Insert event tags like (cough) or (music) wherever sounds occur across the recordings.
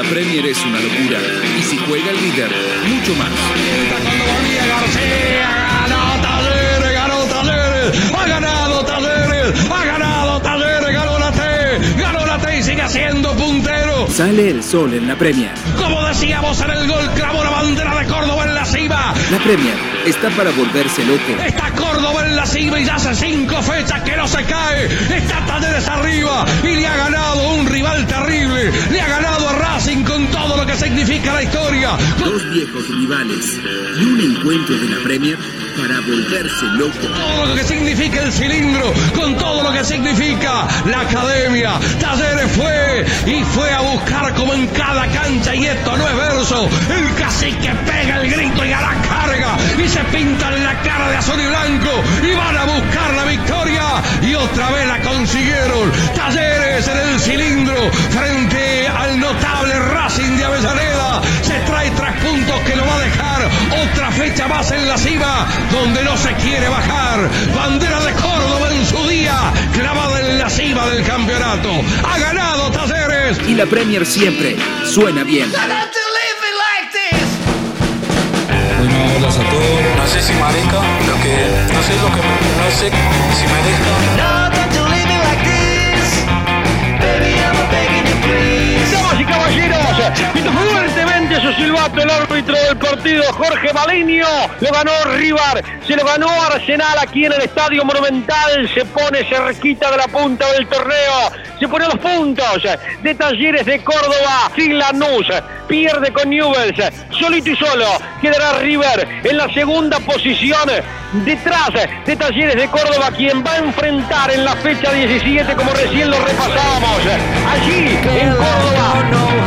La Premier es una locura. Y si juega el líder, mucho más. Ha ganado Talleres, ha ganado Talleres, ganó la T, ganó la T y sigue siendo puntero. Sale el sol en la Premier. Como decíamos en el gol, clavó la bandera de Córdoba en la La Premier está para volverse loco. Está Córdoba en la cima y ya hace cinco fechas que no se cae. Está Talleres arriba y le ha ganado un rival terrible. Le ha ganado a Racing con todo lo que significa la historia. Dos viejos rivales y un encuentro de la Premier para volverse loco. todo lo que significa el cilindro, con todo lo que significa la academia. Talleres fue y fue a buscar como en cada cancha, y esto no es verso. El cacique pega el grito y a la carga y se pintan la cara de azul y blanco y van a buscar la victoria y otra vez la consiguieron. Talleres en el cilindro frente al notable Racing de Avellaneda. Se trae tres puntos que lo va a dejar otra fecha más en la cima donde no se quiere bajar. Bandera de Córdoba en su día, clavada en la cima del campeonato. Ha ganado Talleres. Y la Premier siempre suena bien. Bueno, hola a todos. No sé si marica, lo que. No sé lo que. No sé si merezca. Caballeros, pito fuertemente su silbato el árbitro del partido, Jorge Maliño. Lo ganó River, se lo ganó Arsenal aquí en el Estadio Monumental. Se pone cerquita de la punta del torneo. Se pone los puntos de Talleres de Córdoba. Sin Lanús, pierde con Newells. Solito y solo quedará River en la segunda posición. Detrás de Talleres de Córdoba, quien va a enfrentar en la fecha 17, como recién lo repasábamos. Allí, en Córdoba.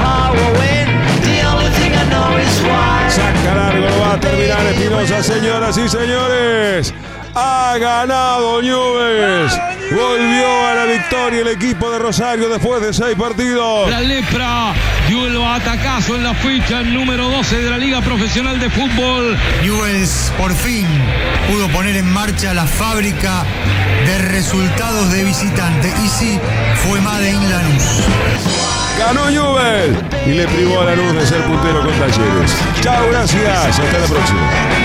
Va a terminar Espinosa, señoras y señores. Ha ganado Newell's. Volvió a la victoria el equipo de Rosario después de seis partidos. La lepra dio el atacazo en la fecha número 12 de la Liga Profesional de Fútbol. Newell's por fin pudo poner en marcha la fábrica de resultados de visitante. Y sí, fue Made in Lanús. Ganó Newell y le privó a la luz de ser puntero con Talleres. Chao, gracias. Hasta la próxima.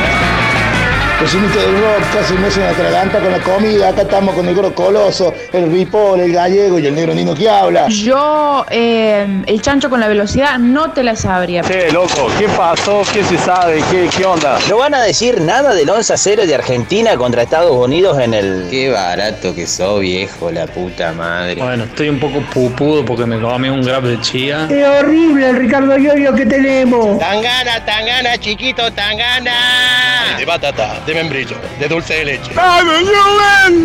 Vecinito del rock casi no se atraganta con la comida. Acá estamos con el negro coloso, el ripol, el gallego y el negro nino que habla. Yo, eh, el chancho con la velocidad, no te la sabría. Che, loco, ¿qué pasó? ¿Qué se sabe? ¿Qué, qué onda? ¿No van a decir nada del 11 a 0 de Argentina contra Estados Unidos en el... Qué barato que sos, viejo, la puta madre. Bueno, estoy un poco pupudo porque me comí un grab de chía. ¡Qué horrible el Ricardo Yoyo que tenemos! Tangana, tangana, chiquito, tangana. De batata, de membrillo, de dulce de leche. ¡Vamos,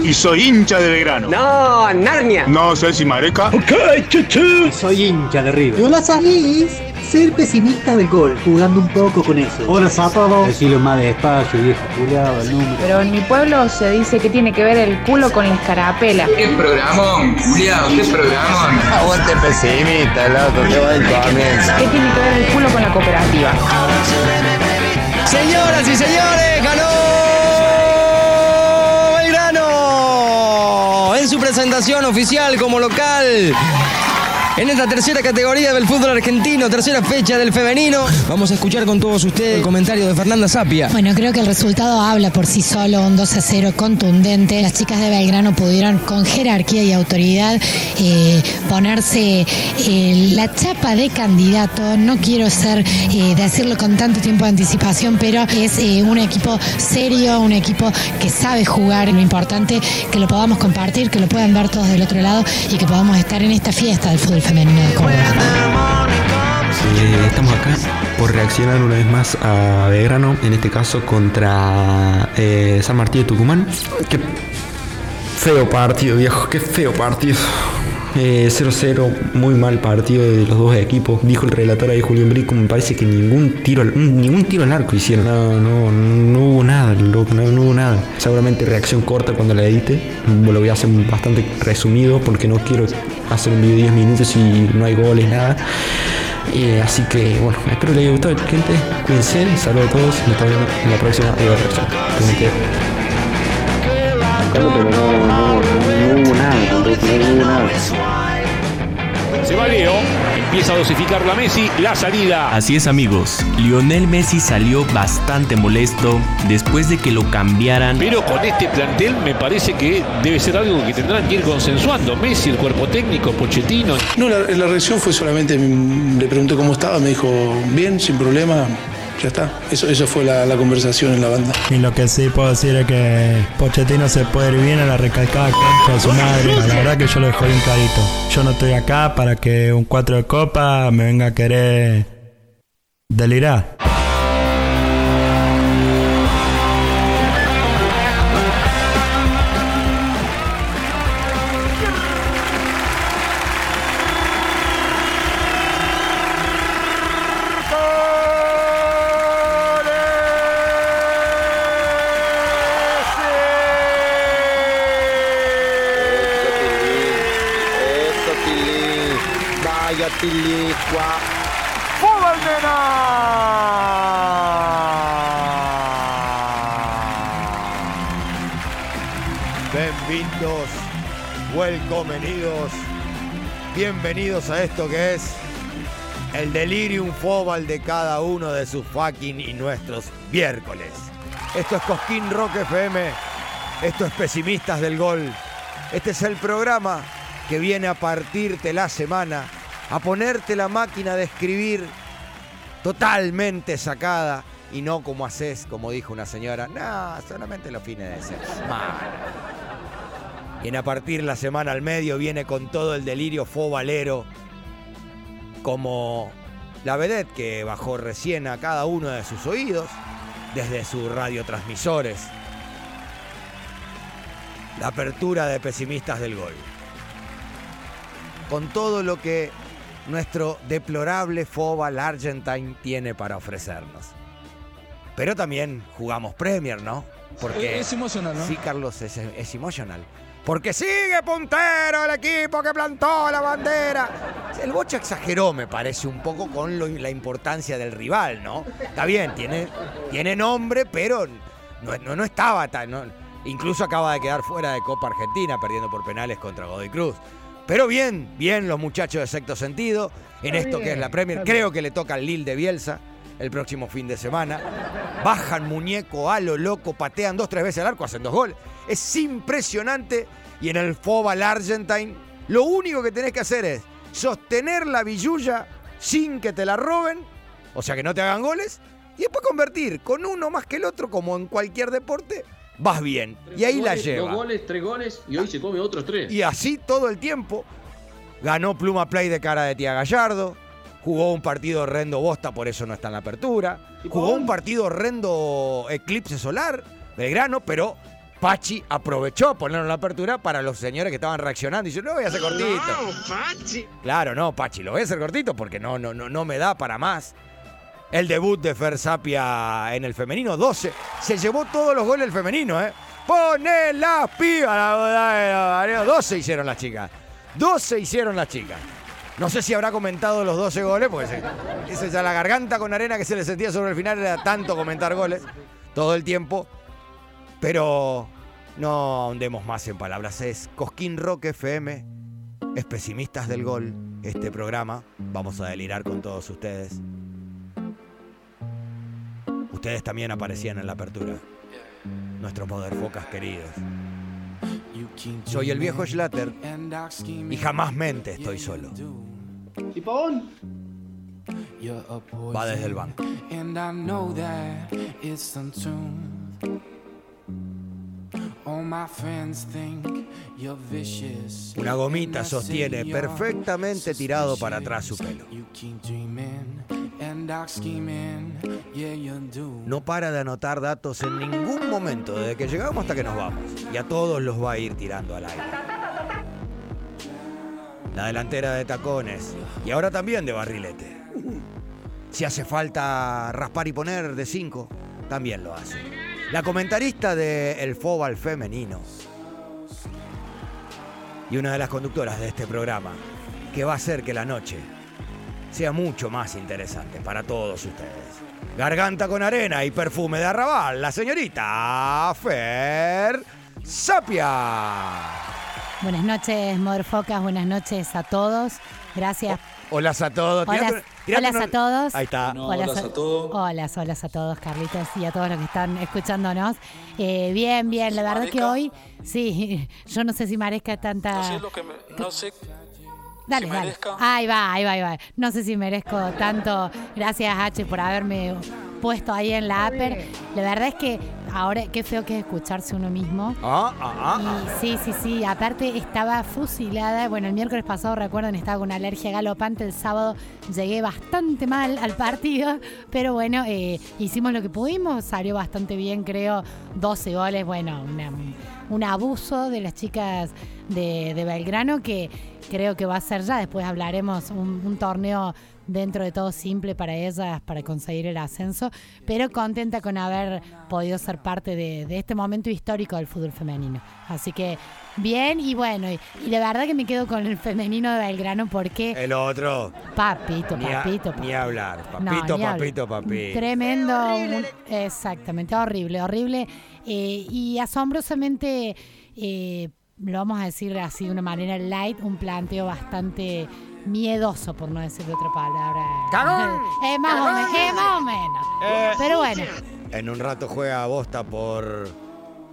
Y soy hincha de Belgrano. No, Narnia. No sé si mareca. Ok, chuchu. Soy hincha de River. Yo la salís ser pesimista del gol, jugando un poco con eso. Hola todos. Decirlo más despacio, viejo culiado, el número. Pero en mi pueblo se dice que tiene que ver el culo con la escarapela. ¿Qué programón, culiado? ¿Qué programón? Aguante pesimista, loco, qué buen comienzo. ¿Qué tiene que ver el culo con la cooperativa? Señoras y señores, presentación oficial como local. En esta tercera categoría del fútbol argentino, tercera fecha del femenino, vamos a escuchar con todos ustedes el comentario de Fernanda Sapia. Bueno, creo que el resultado habla por sí solo, un 2 a 0 contundente. Las chicas de Belgrano pudieron con jerarquía y autoridad eh, ponerse eh, la chapa de candidato. No quiero ser, eh, decirlo con tanto tiempo de anticipación, pero es eh, un equipo serio, un equipo que sabe jugar. Lo importante que lo podamos compartir, que lo puedan ver todos del otro lado y que podamos estar en esta fiesta del fútbol femenino. Eh, estamos acá por reaccionar una vez más a Belgrano, en este caso contra eh, San Martín de Tucumán. Qué feo partido, viejo, qué feo partido. Eh, 0-0, muy mal partido de los dos equipos. Dijo el relator ahí Julián Brico, me parece que ningún tiro, al- ningún tiro al arco hicieron. No, no, no hubo nada, loco, no, no hubo nada. Seguramente reacción corta cuando la edite. Lo voy a hacer bastante resumido porque no quiero hacer un video de 10 minutos y no hay goles, nada. Eh, así que bueno, espero les haya gustado, gente. Cuídense, saludos a todos. Nos viendo en la próxima video reacción. Cuídense. pero no, no hubo nada. Se va Leo. empieza a dosificarlo a Messi, la salida. Así es amigos, Lionel Messi salió bastante molesto después de que lo cambiaran. Pero con este plantel me parece que debe ser algo que tendrán que ir consensuando. Messi, el cuerpo técnico, Pochettino. No, la, la reacción fue solamente, le pregunté cómo estaba, me dijo, bien, sin problema, ya está. Eso, eso fue la, conversación en la banda. Y lo que sí puedo decir es que Pochettino se puede ir bien a la recalcada de su madre. La verdad que yo lo dejo bien clarito. Yo no estoy acá para que un 4 de copa me venga a querer delirar. Vaya, Tilly. Bienvenidos, welcomenidos, bienvenidos a esto que es el delirium fobal de cada uno de sus fucking y nuestros miércoles. Esto es Cosquín Rock FM, esto es Pesimistas del Gol. Este es el programa que viene a partirte la semana, a ponerte la máquina de escribir totalmente sacada y no como haces, como dijo una señora, no, solamente los fines de semana. Viene a partir la semana al medio, viene con todo el delirio fobalero, como la vedette que bajó recién a cada uno de sus oídos, desde sus radiotransmisores. La apertura de pesimistas del gol. Con todo lo que nuestro deplorable Fobal Argentine tiene para ofrecernos. Pero también jugamos Premier, ¿no? Porque Es emocional, ¿no? Sí, Carlos, es, es emocional. Porque sigue puntero el equipo que plantó la bandera. El Bocha exageró, me parece, un poco con lo- la importancia del rival, ¿no? Está bien, tiene, tiene nombre, pero no, no, no estaba tan. no- incluso acaba de quedar fuera de Copa Argentina, perdiendo por penales contra Godoy Cruz. Pero bien, bien los muchachos de sexto sentido en esto que es la Premier. Creo que le toca al Lille de Bielsa el próximo fin de semana. Bajan muñeco a lo loco, patean dos, tres veces al arco, hacen dos goles. Es impresionante. Y en el Fobal Argentine, lo único que tenés que hacer es sostener la billulla sin que te la roben, o sea que no te hagan goles, y después convertir con uno más que el otro, como en cualquier deporte, vas bien. Y ahí la lleva. Dos goles, tres goles y hoy se come otros tres. Y así todo el tiempo. Ganó Pluma Play de cara de Tía Gallardo. Jugó un partido horrendo Bosta, por eso no está en la apertura. Jugó un partido horrendo Eclipse Solar, Belgrano, pero Pachi aprovechó a ponerlo en la apertura para los señores que estaban reaccionando. Y dice, no voy a hacer cortito. Claro, no, Pachi, lo voy a hacer cortito porque no, no, no, no me da para más. El debut de Fer Sapia en el femenino, 12. Se llevó todos los goles el femenino, ¿eh? Pone la eh, 12 hicieron las chicas. 12 hicieron las chicas. No sé si habrá comentado los 12 goles, porque se- esa ya la garganta con arena que se le sentía sobre el final era tanto comentar goles todo el tiempo. Pero no ahondemos más en palabras. Es Cosquín Rock FM, es Pesimistas del Gol. Este programa, vamos a delirar con todos ustedes. Ustedes también aparecían en la apertura. Nuestros Focas queridos. Soy el viejo Schlatter y jamás mente estoy solo. ¿Y Pavón? Va desde el banco. And I know that it's untuned. All my friends think you're vicious. Una gomita sostiene perfectamente tirado para atrás su pelo. No para de anotar datos en ningún momento, desde que llegamos hasta que nos vamos. Y a todos los va a ir tirando al aire. La delantera de tacones. Y ahora también de barrilete. Si hace falta raspar y poner de 5, también lo hace. La comentarista de El Fóbal Femenino. Y una de las conductoras de este programa, que va a hacer que la noche sea mucho más interesante para todos ustedes. Garganta con arena y perfume de arrabal, la señorita Fer Sapia. Buenas noches, Motherfocas, buenas noches a todos. Gracias. Hola a todos. Hola, a todos. Ahí está. Hola a todos. Hola, hola a todos, Carlitos, y a todos los que están escuchándonos. Eh, bien, bien, la verdad que hoy, sí, (laughs) yo no sé si merezca tanta... No sé lo que me- no sé Dale, si dale. merezca. Ahí va, ahí va, ahí va. No sé si merezco tanto. Gracias, H, por haberme puesto ahí en la upper. La verdad es que ahora qué feo que es escucharse uno mismo. Ah, ah, ah. Y sí, sí, sí. Aparte estaba fusilada. Bueno, el miércoles pasado, recuerdan, estaba con una alergia galopante. El sábado llegué bastante mal al partido. Pero bueno, eh, hicimos lo que pudimos. Salió bastante bien, creo. 12 goles. Bueno, una- un abuso de las chicas de, de Belgrano que creo que va a ser ya. Después hablaremos un, un torneo dentro de todo simple para ellas para conseguir el ascenso, pero contenta con haber podido ser parte de, de este momento histórico del fútbol femenino. Así que bien y bueno, y, y la verdad que me quedo con el femenino de Belgrano porque El otro. papito, Ni, a- papito, ni hablar. Papito, papito, papito. Tremendo. un- exactamente, horrible, horrible. eh, y asombrosamente, eh, lo vamos a decir así de una manera light, un planteo bastante miedoso, por no decir de otra palabra. ¡Cagón! (laughs) Es más o menos, más o menos. Eh, Pero bueno, En un rato juega Bosta por.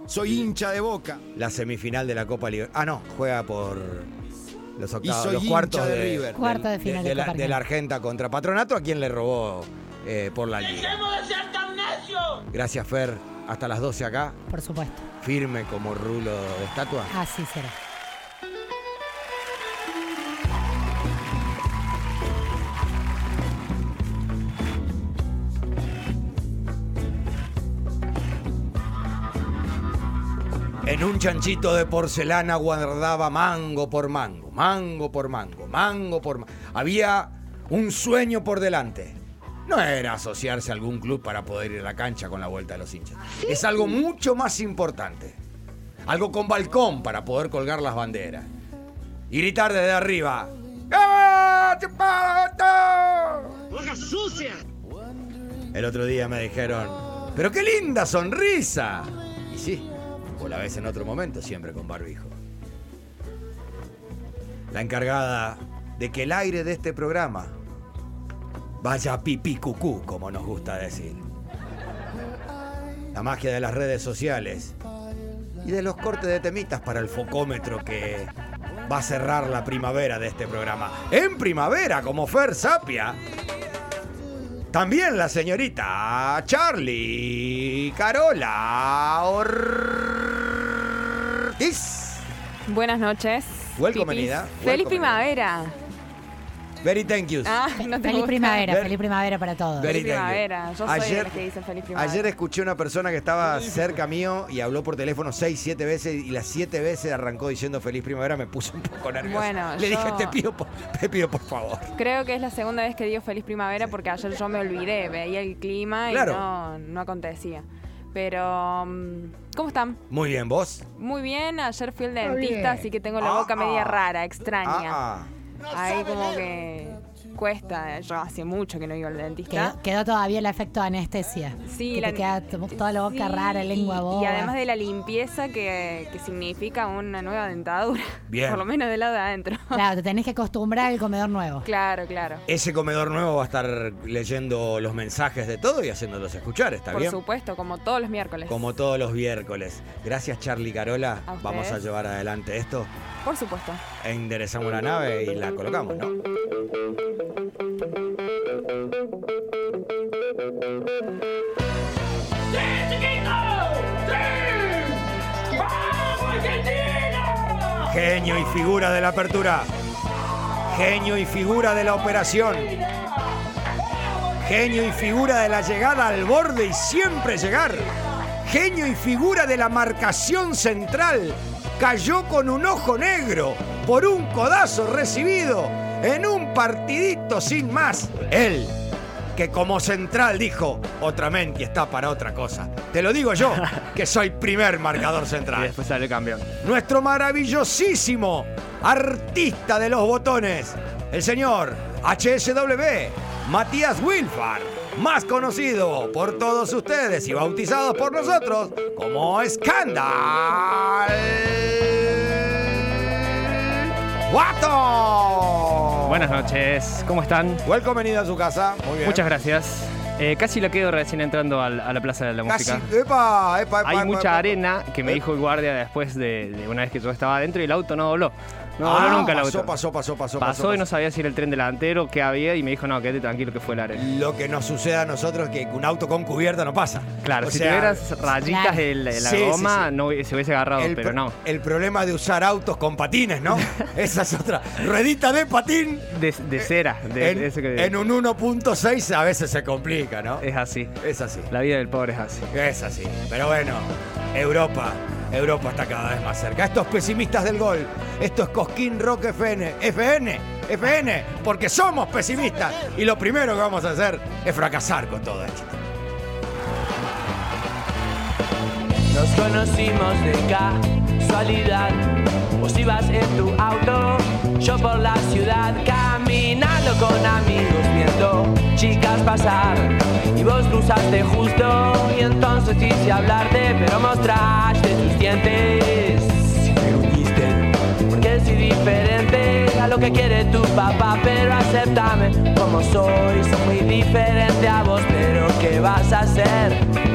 Soy hincha de boca. La semifinal de la Copa Libertadores. Ah, no, juega por. Los octavos, soy los cuartos de de, River. Cuarto de final de la, de la Argenta contra Patronato, a quien le robó eh, por la liga. Gracias, Fer. Hasta las 12 acá, por supuesto, firme como rulo de estatua. así será. En un chanchito de porcelana guardaba mango por mango, mango por mango, mango por mango. Había un sueño por delante. No era asociarse a algún club para poder ir a la cancha con la vuelta de los hinchas. Es algo mucho más importante. Algo con balcón para poder colgar las banderas. Y gritar desde arriba. ¡Ah, ¡Boca sucia! El otro día me dijeron, ¡pero qué linda sonrisa! Y sí, o la ves en otro momento, siempre con barbijo. La encargada de que el aire de este programa vaya pipí cucú, como nos gusta decir. La magia de las redes sociales y de los cortes de temitas para el focómetro que va a cerrar la primavera de este programa. En primavera, como Fer Sapia. También la señorita Charlie Carola Ortiz. Buenas noches. Feliz primavera. Very thank you. Ah, no te Feliz gusta. primavera, Ver- feliz primavera para todos. Very Feliz thank you. primavera. Yo soy de que dicen feliz primavera. Ayer escuché una persona que estaba cerca mío y habló por teléfono seis, siete veces y las siete veces arrancó diciendo feliz primavera, me puse un poco nervioso. Bueno, Le yo- dije, te pido, por, te pido por favor. Creo que es la segunda vez que digo feliz primavera porque ayer yo me olvidé, veía el clima y Claro. no, no acontecía. Pero, mm, ¿cómo están? Muy bien, ¿vos? Muy bien, ayer fui al dentista, así que tengo la Ah, boca media ah. rara, extraña. Ah, Ahí como que cuesta, yo hace mucho que no iba al dentista. Quedó, quedó todavía el efecto de anestesia. Sí, que la- te queda to- toda la boca Sí, rara, lengua y, boba. y además de la limpieza que, que significa una nueva dentadura. (laughs) Bien. Por lo menos del lado de adentro. Claro, te tenés que acostumbrar al comedor nuevo. Claro, claro. Ese comedor nuevo va a estar leyendo los mensajes de todo y haciéndolos escuchar, ¿está Por bien? supuesto, como todos los miércoles. Como todos los miércoles. Gracias, Charlie Carola. A Vamos a llevar adelante esto. Por supuesto. Enderezamos la nave y la colocamos, ¿no? Genio y figura de la apertura. Genio y figura de la operación. Genio y figura de la llegada al borde y siempre llegar. Genio y figura de la marcación central. Cayó con un ojo negro por un codazo recibido en un partidito sin más. Él, que como central dijo, otra mente está para otra cosa. Te lo digo yo, (laughs) que soy primer marcador central. Y después sale campeón. Nuestro maravillosísimo artista de los botones, el señor HSW, Matías Wilfar, más conocido por todos ustedes y bautizado por nosotros como Scandal. ¡Guato! Buenas noches, ¿cómo están? Welcome, venido a su casa. Muy bien. Muchas gracias. Eh, casi la quedo recién entrando al- a, la Plaza de la Casi. Música. Epa, epa, epa, Hay epa, mucha epa. arena que me Eh. dijo el guardia después de, de una vez que yo estaba adentro y el auto no dobló. No Ah, nunca el pasó, pasó, pasó, pasó, Pasó y no sabía si era el tren delantero, qué había y me dijo, no, quédate tranquilo que fue la arena. Lo que nos sucede a nosotros es que un auto con cubierta no pasa. Claro, O si sea, tuvieras rayitas Claro. en la, en la Sí, sí, goma, sí. no se hubiese agarrado, el, pero no. el problema de usar autos con patines, ¿no? (laughs) Esa es otra. Ruedita de patín De, de cera. De, en, de ese que- en un 1.6 a veces se complica, ¿no? Es así. Es así. La vida del pobre es así. Es así. Pero bueno, Europa. Europa está cada vez más cerca. Estos pesimistas del gol. Esto es Cosquín Rock FN. FN. FN. Porque somos pesimistas. Y lo primero que vamos a hacer es fracasar con todo esto. Nos conocimos de casualidad. Vos ibas en tu auto, yo por la ciudad, con amigos, viendo chicas pasar. Y vos cruzaste justo, y entonces quise hablarte, pero mostraste tus dientes. Porque soy diferente a lo que quiere tu papá, pero acéptame como soy. Soy muy diferente a vos, pero ¿qué vas a hacer?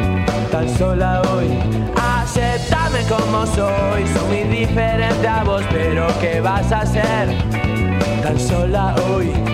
tan sola hoy. Aceptame como soy, soy muy diferente a vos, pero ¿qué vas a hacer? Tan sola hoy.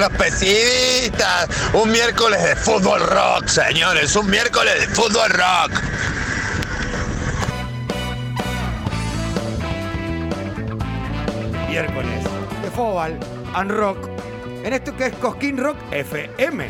Los pesimistas! Un miércoles de fútbol rock, señores. Un miércoles de fútbol rock. Miércoles de Fobal and Rock. En esto que es Cosquín Rock FM.